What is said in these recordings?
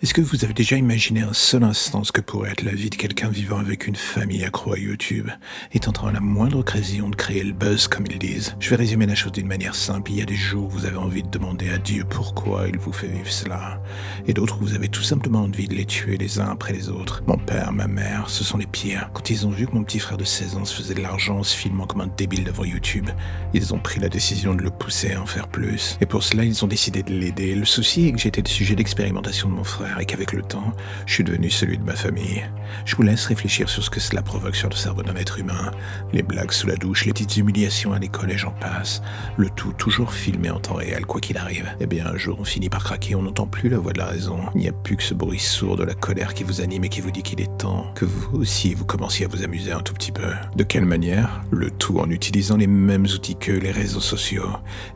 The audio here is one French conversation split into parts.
Est-ce que vous avez déjà imaginé un seul instant ce que pourrait être la vie de quelqu'un vivant avec une famille accro à YouTube et tentant à la moindre occasion de créer le buzz comme ils disent? Je vais résumer la chose d'une manière simple. Il y a des jours où vous avez envie de demander à Dieu pourquoi il vous fait vivre cela et d'autres où vous avez tout simplement envie de les tuer les uns après les autres. Mon père, ma mère, ce sont les pires. Quand ils ont vu que mon petit frère de 16 ans se faisait de l'argent en se filmant comme un débile devant YouTube, ils ont pris la décision de le pousser à en faire plus. Et pour cela, ils ont décidé de l'aider. Le souci est que j'étais le sujet d'expérimentation de mon frère et qu'avec le temps, je suis devenu celui de ma famille. Je vous laisse réfléchir sur ce que cela provoque sur le cerveau d'un être humain. Les blagues sous la douche, les petites humiliations à l'école et j'en passe. Le tout toujours filmé en temps réel, quoi qu'il arrive. Eh bien, un jour, on finit par craquer, on n'entend plus la voix de la raison. Il n'y a plus que ce bruit sourd de la colère qui vous anime et qui vous dit qu'il est temps que vous aussi vous commenciez à vous amuser un tout petit peu. De quelle manière? Le tout en utilisant les mêmes outils que les réseaux sociaux.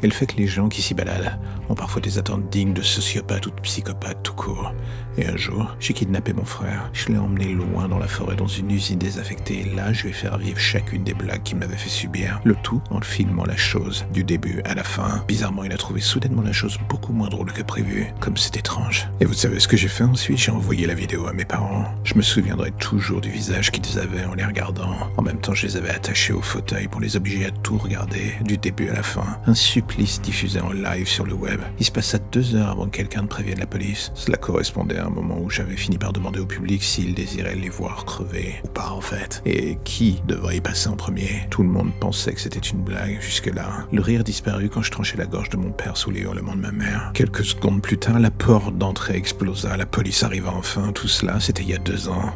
Et le fait que les gens qui s'y baladent ont parfois des attentes dignes de sociopathes ou de psychopathes tout court. Et un jour, j'ai kidnappé mon frère. Je l'ai emmené loin dans la forêt, dans une usine désaffectée. Là, je vais faire vivre chacune des blagues qu'il m'avait fait subir. Le tout en filmant la chose, du début à la fin. Bizarrement, il a trouvé soudainement la chose beaucoup moins drôle que prévu. Comme c'est étrange. Et vous savez ce que j'ai fait ensuite? J'ai envoyé la vidéo à mes parents. Je me souviendrai toujours du visage qu'ils avaient en les regardant. En même temps, je les avais attachés au fauteuil pour les obliger à tout regarder, du début à la fin. Un supplice diffusé en live sur le web. Il se passa deux heures avant que quelqu'un ne prévienne la police. Cela correspondait à un moment où j'avais fini par demander au public s'il désirait les voir crever ou pas en fait. Et qui devrait y passer en premier? Tout le monde pensait que c'était une blague jusque-là. Le rire disparut quand je tranchais la gorge de mon père sous les hurlements de ma mère. Quelques secondes plus tard, la porte d'entrée explosa, la police arriva enfin, tout cela c'était il y a deux ans.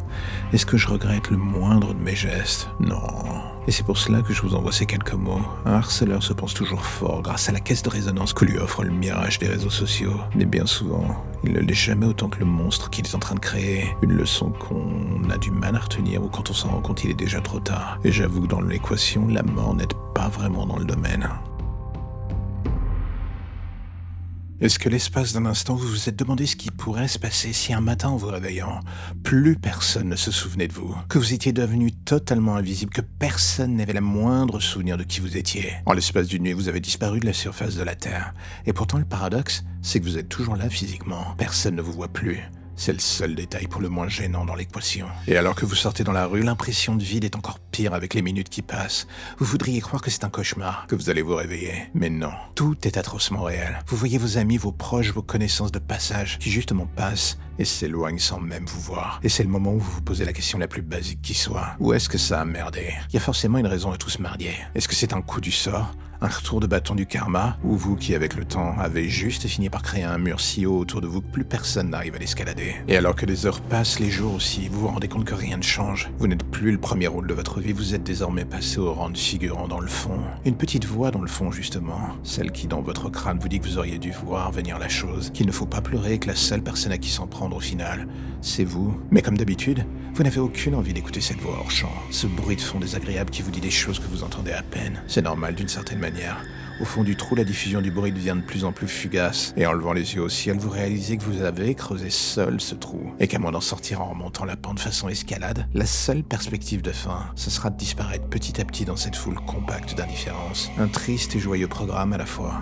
Est-ce que je regrette le moindre de mes gestes? Non. Et c'est pour cela que je vous envoie ces quelques mots. Un harceleur se pense toujours fort grâce à la caisse de résonance que lui offre le mirage des réseaux sociaux. Mais bien souvent, il ne l'est jamais autant que le monstre qu'il est en train de créer. Une leçon qu'on a du mal à retenir ou quand on s'en rend compte il est déjà trop tard. Et j'avoue que dans l'équation, la mort n'aide pas vraiment dans le domaine. Est-ce que l'espace d'un instant vous vous êtes demandé ce qui pourrait se passer si un matin en vous réveillant, plus personne ne se souvenait de vous, que vous étiez devenu totalement invisible, que personne n'avait la moindre souvenir de qui vous étiez En l'espace d'une nuit, vous avez disparu de la surface de la Terre. Et pourtant le paradoxe, c'est que vous êtes toujours là physiquement. Personne ne vous voit plus. C'est le seul détail pour le moins gênant dans l'équation. Et alors que vous sortez dans la rue, l'impression de vide est encore pire avec les minutes qui passent. Vous voudriez croire que c'est un cauchemar, que vous allez vous réveiller. Mais non, tout est atrocement réel. Vous voyez vos amis, vos proches, vos connaissances de passage qui justement passent et s'éloignent sans même vous voir. Et c'est le moment où vous vous posez la question la plus basique qui soit. Où est-ce que ça a merdé? Il y a forcément une raison à tout ce mardier. Est-ce que c'est un coup du sort? Un retour de bâton du karma, ou vous qui avec le temps avez juste fini par créer un mur si haut autour de vous que plus personne n'arrive à l'escalader. Et alors que les heures passent, les jours aussi, vous vous rendez compte que rien ne change. Vous n'êtes plus le premier rôle de votre vie, vous êtes désormais passé au rang de figurant dans le fond. Une petite voix dans le fond justement, celle qui dans votre crâne vous dit que vous auriez dû voir venir la chose, qu'il ne faut pas pleurer, que la seule personne à qui s'en prendre au final, c'est vous. Mais comme d'habitude, vous n'avez aucune envie d'écouter cette voix hors champ, ce bruit de fond désagréable qui vous dit des choses que vous entendez à peine. C'est normal d'une certaine au fond du trou, la diffusion du bruit devient de plus en plus fugace, et en levant les yeux au ciel, vous réalisez que vous avez creusé seul ce trou, et qu'à moins d'en sortir en remontant la pente façon escalade, la seule perspective de fin, ce sera de disparaître petit à petit dans cette foule compacte d'indifférence. Un triste et joyeux programme à la fois.